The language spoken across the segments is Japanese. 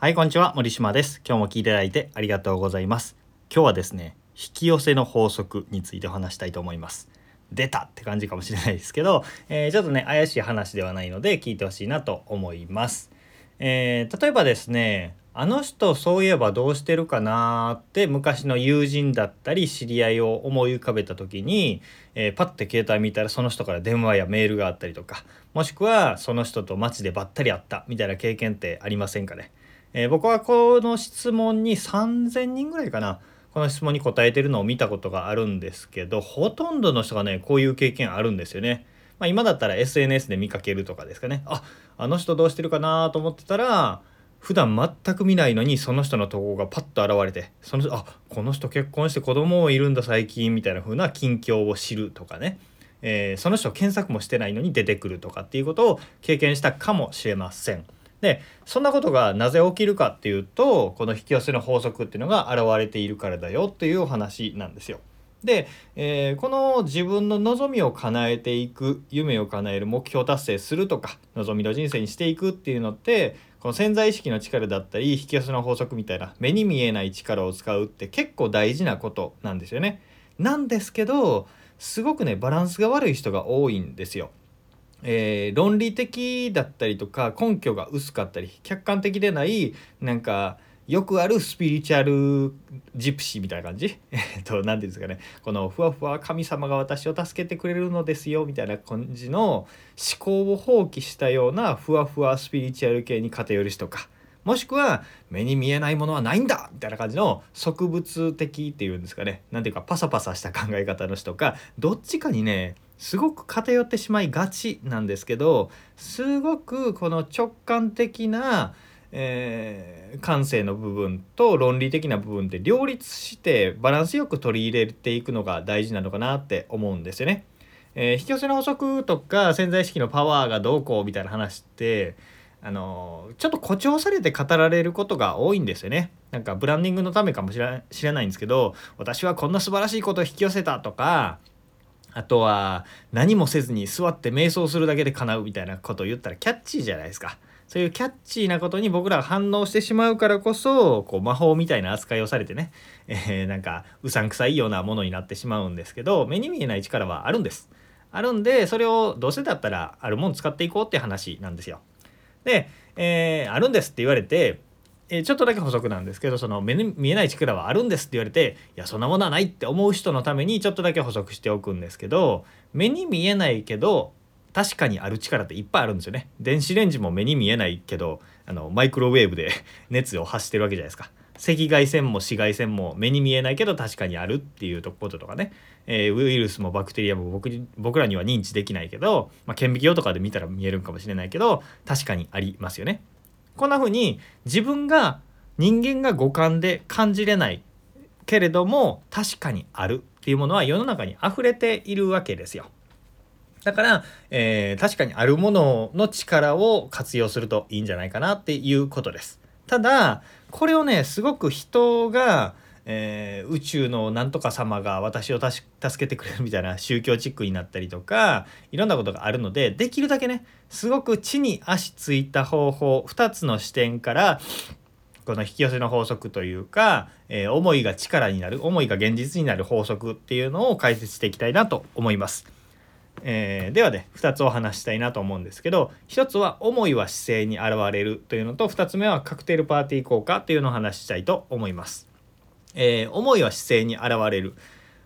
はい、こんにちは。森島です。今日も聞いていただいてありがとうございます。今日はですね、引き寄せの法則についてお話したいと思います。出たって感じかもしれないですけど、えーちょっとね、怪しい話ではないので聞いてほしいなと思います。えー例えばですね、あの人そういえばどうしてるかなーって昔の友人だったり知り合いを思い浮かべた時に、えーパッて携帯見たらその人から電話やメールがあったりとかもしくはその人と街でばったり会ったみたいな経験ってありませんかね、えー僕はこの質問に3,000人ぐらいかなこの質問に答えてるのを見たことがあるんですけどほとんどの人がねこういう経験あるんですよね。まあ、今だったら SNS で見かけるとかですかねああの人どうしてるかなと思ってたら普段全く見ないのにその人の投稿がパッと現れてその人あこの人結婚して子供もいるんだ最近みたいな風な近況を知るとかね、えーその人検索もしてないのに出てくるとかっていうことを経験したかもしれません。でそんなことがなぜ起きるかっていうとこの引き寄せの法則っていうのが現れているからだよっていうお話なんですよ。で、えーこの自分の望みを叶えていく夢を叶える目標達成するとか望みの人生にしていくっていうのってこの潜在意識の力だったり引き寄せの法則みたいな目に見えない力を使うって結構大事なことなんですよね。なんですけどすごくねバランスが悪い人が多いんですよ。えー論理的だったりとか根拠が薄かったり客観的でないなんかよくあるスピリチュアルジプシーみたいな感じ？えっと何ていうんですかね。このふわふわ神様が私を助けてくれるのですよみたいな感じの思考を放棄したようなふわふわスピリチュアル系に偏る人か。もしくは目に見えないものはないんだみたいな感じの植物的っていうんですかね。なんていうかパサパサした考え方の人か。どっちかにねすごく偏ってしまいがちなんですけどすごくこの直感的な、えー感性の部分と論理的な部分って両立してバランスよく取り入れていくのが大事なのかなって思うんですよね。えー引き寄せの法則とか潜在意識のパワーがどうこうみたいな話ってあのちょっと誇張されて語られることが多いんですよね。なんかブランディングのためかもしれないんですけど私はこんな素晴らしいことを引き寄せたとかあとは何もせずに座って瞑想するだけで叶うみたいなことを言ったらキャッチーじゃないですか。そういうキャッチーなことに僕らが反応してしまうからこそこう魔法みたいな扱いをされてね、えーなんかうさんくさいようなものになってしまうんですけど目に見えない力はあるんです。あるんでそれをどうせだったらあるもん使っていこうって話なんですよ。で、えーあるんですって言われて、えちょっとだけ補足なんですけどその目に見えない力はあるんですって言われていやそんなものはないって思う人のためにちょっとだけ補足しておくんですけど目に見えないけど確かにある力っていっぱいあるんですよね。電子レンジも目に見えないけどあのマイクロウェーブで 熱を発してるわけじゃないですか。赤外線も紫外線も目に見えないけど確かにあるっていうこととかね、えーウイルスもバクテリアも僕僕らには認知できないけど、まあ、顕微鏡とかで見たら見えるんかもしれないけど確かにありますよね。こんな風に自分が人間が五感で感じれないけれども確かにあるっていうものは世の中に溢れているわけですよ。だから、えー確かにあるものの力を活用するといいんじゃないかなっていうことです。ただこれをねすごく人が、えー宇宙のなんとか様が私を助けてくれるみたいな宗教チックになったりとかいろんなことがあるのでできるだけねすごく地に足ついた方法2つの視点からこの引き寄せの法則というか、えー思いが力になる思いが現実になる法則っていうのを解説していきたいなと思います。えーではね2つお話ししたいなと思うんですけど1つは思いは姿勢に現れるというのと2つ目はカクテルパーティー効果というのを話したいと思います。えー思いは姿勢に現れる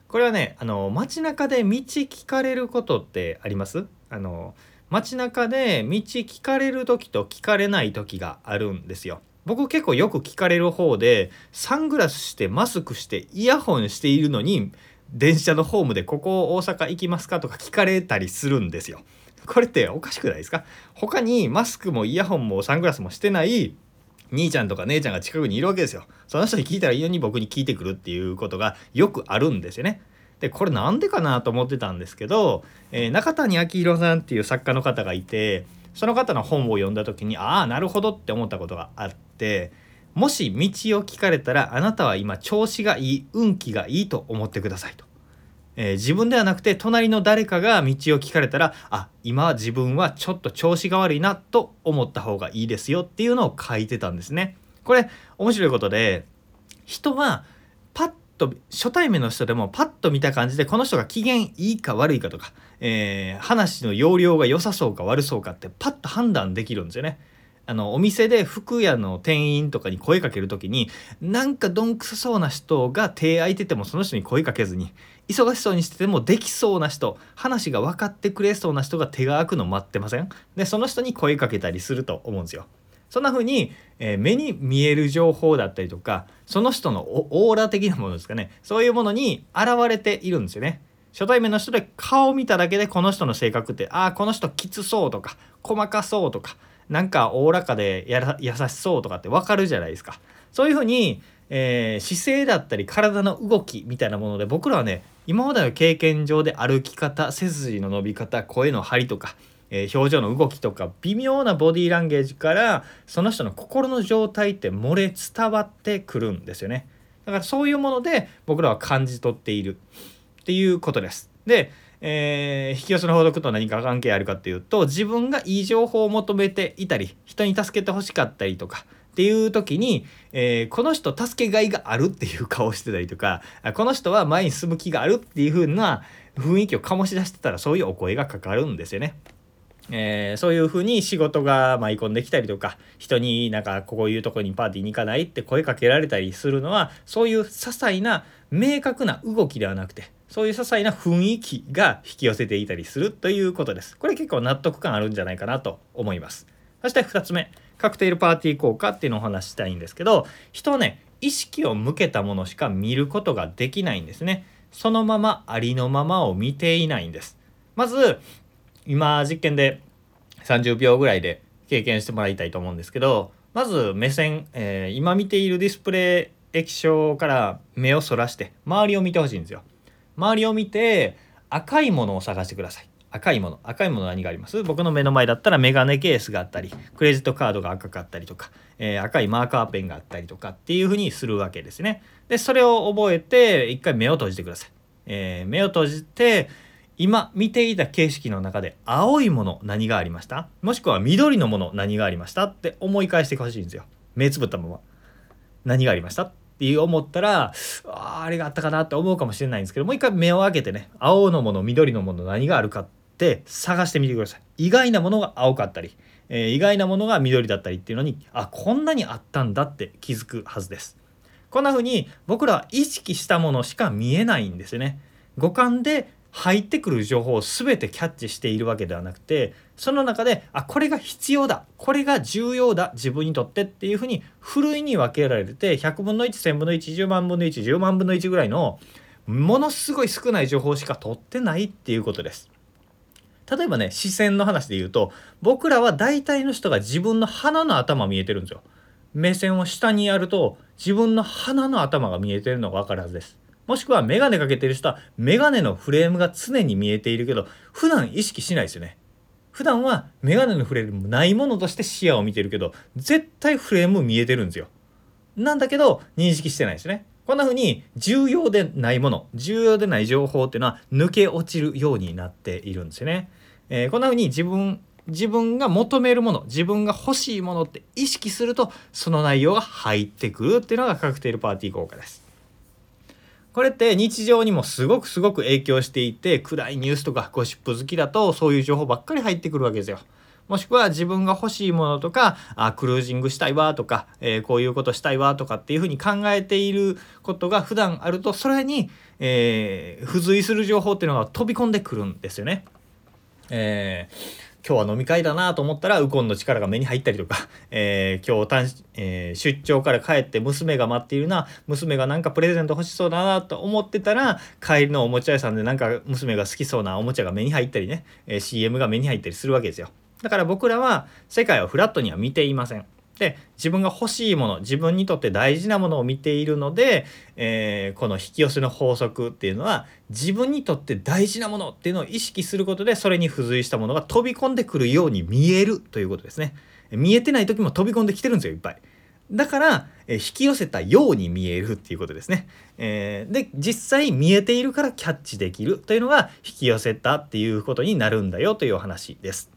これはねあの街中で道聞かれることってあります？あの街中で道聞かれる時と聞かれない時があるんですよ。僕結構よく聞かれる方でサングラスしてマスクしてイヤホンしているのに電車のホームで「ここ大阪行きますか?」とか聞かれたりするんですよ。これっておかしくないですか？他にマスクもイヤホンもサングラスもしてない兄ちゃんとか姉ちゃんが近くにいるわけですよ。その人に聞いたらいいように僕に聞いてくるっていうことがよくあるんですよね。でこれなんでかなと思ってたんですけど、えー中谷昭宏さんっていう作家の方がいてその方の本を読んだ時にああなるほどって思ったことがあってもし道を聞かれたらあなたは今調子がいい運気がいいと思ってくださいと。えー自分ではなくて隣の誰かが道を聞かれたらあ今自分はちょっと調子が悪いなと思った方がいいですよっていうのを書いてたんですね。これ面白いことで人はパッと初対面の人でもパッと見た感じでこの人が機嫌いいか悪いかとか、えー、話の容量が良さそうか悪そうかってパッと判断できるんですよね。あのお店で服屋の店員とかに声かける時になんかどんくさそうな人が手空いててもその人に声かけずに忙しそうにしててもできそうな人話が分かってくれそうな人が手が空くの待ってません？でその人に声かけたりすると思うんですよ。そんな風に、えー、目に見える情報だったりとかその人のオーラ的なものですかねそういうものに現れているんですよね。初対面の人で顔を見ただけでこの人の性格ってああこの人きつそうとか細かそうとかなんかおおらかでや優しそうとかって分かるじゃないですか。そういうふうに、えー、姿勢だったり体の動きみたいなもので僕らはね今までの経験上で歩き方背筋の伸び方声の張りとかえー、表情の動きとか微妙なボディーランゲージからその人の心の状態って漏れ伝わってくるんですよね。だからそういうもので僕らは感じ取っている。っていうことです。で、えー、引き寄せの法則と何か関係あるかっていうと自分がいい情報を求めていたり人に助けてほしかったりとかっていう時に、えー、この人助けがいがあるっていう顔してたりとかこの人は前に進む気があるっていう風な雰囲気を醸し出してたらそういうお声がかかるんですよね。えー、そういうふうに仕事が舞い込んできたりとか人になんかこういうとこにパーティーに行かないって声かけられたりするのはそういう些細な明確な動きではなくてそういう些細な雰囲気が引き寄せていたりするということです。これ結構納得感あるんじゃないかなと思います。そして2つ目カクテルパーティー効果っていうのをお話したいんですけど人はね意識を向けたものしか見ることができないんですね。そのままありのままを見ていないんです。まず今実験で30秒ぐらいで経験してもらいたいと思うんですけどまず目線、えー、今見ているディスプレイ液晶から目をそらして周りを見てほしいんですよ。周りを見て赤いものを探してください。赤いもの赤いもの何があります？僕の目の前だったらメガネケースがあったりクレジットカードが赤かったりとか、えー、赤いマーカーペンがあったりとかっていうふうにするわけですね。でそれを覚えて一回目を閉じてください。えー、目を閉じて今見ていた景色の中で青いもの何がありました？もしくは緑のもの何がありました？って思い返してほしいんですよ。目つぶったまま。何がありました？って思ったらああれがあったかなって思うかもしれないんですけどもう一回目を開けてね青のもの緑のもの何があるかって探してみてください。意外なものが青かったり、えー、意外なものが緑だったりっていうのにあこんなにあったんだって気づくはずです。こんな風に僕らは意識したものしか見えないんですよね。五感で入ってくる情報を全てキャッチしているわけではなくてその中であこれが必要だこれが重要だ自分にとってっていうふうにふるいに分けられて100分の1,1000分の110万分の110万分の1ぐらいのものすごい少ない情報しか取ってないっていうことです。例えばね視線の話で言うと僕らは大体の人が自分の鼻の頭見えてるんですよ。目線を下にやると自分の鼻の頭が見えてるのが分かるはずです。もしくはメガネかけてる人はメガネのフレームが常に見えているけど普段意識しないですよね。普段はメガネのフレームないものとして視野を見てるけど絶対フレーム見えてるんですよ。なんだけど認識してないですね。こんな風に重要でないもの重要でない情報っていうのは抜け落ちるようになっているんですよね。えー、こんな風に自分自分が求めるもの自分が欲しいものって意識するとその内容が入ってくるっていうのがカクテルパーティー効果です。これって日常にもすごくすごく影響していて暗いニュースとかゴシップ好きだとそういう情報ばっかり入ってくるわけですよ。もしくは自分が欲しいものとかあクルージングしたいわとか、えー、こういうことしたいわとかっていうふうに考えていることが普段あるとそれに、えー、付随する情報っていうのが飛び込んでくるんですよね。えー今日は飲み会だなと思ったらウコンの力が目に入ったりとか、えー、今日えー、出張から帰って娘が待っているな娘がなんかプレゼント欲しそうだなと思ってたら帰りのおもちゃ屋さんでなんか娘が好きそうなおもちゃが目に入ったりね、えー、CM が目に入ったりするわけですよ。だから僕らは世界をフラットには見ていません。で自分が欲しいもの自分にとって大事なものを見ているので、えー、この引き寄せの法則っていうのは自分にとって大事なものっていうのを意識することでそれに付随したものが飛び込んでくるように見えるということですね。見えてない時も飛び込んできてるんですよいっぱい。だから、え引き寄せたように見えるっていうことですね。えー、で実際見えているからキャッチできるというのが引き寄せたっていうことになるんだよというお話です。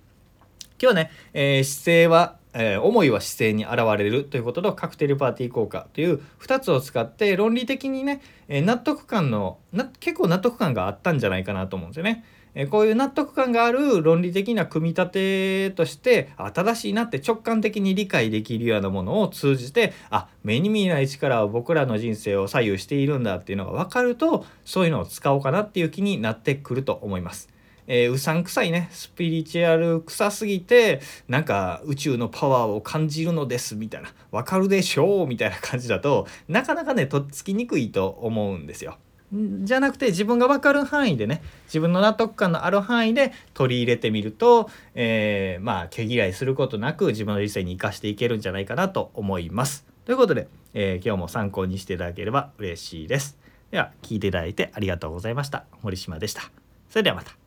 今日はね、えー、姿勢はえー、思いは姿勢に現れるということとカクテルパーティー効果という2つを使って論理的にね、えー、納得感のな結構納得感があったんじゃないかなと思うんですよね。えこういう納得感がある論理的な組み立てとしてあ正しいなって直感的に理解できるようなものを通じてあ目に見えない力は僕らの人生を左右しているんだっていうのが分かるとそういうのを使おうかなっていう気になってくると思います。えー、うさんくさいねスピリチュアル臭すぎてなんか宇宙のパワーを感じるのですみたいなわかるでしょうみたいな感じだとなかなかねとっつきにくいと思うんですよ。じゃなくて自分が分かる範囲でね自分の納得感のある範囲で取り入れてみると、えー、まあ毛嫌いすることなく自分の人生に生かしていけるんじゃないかなと思います。ということで、えー、今日も参考にしていただければ嬉しいです。では聞いていただいてありがとうございました。森島でした。それではまた。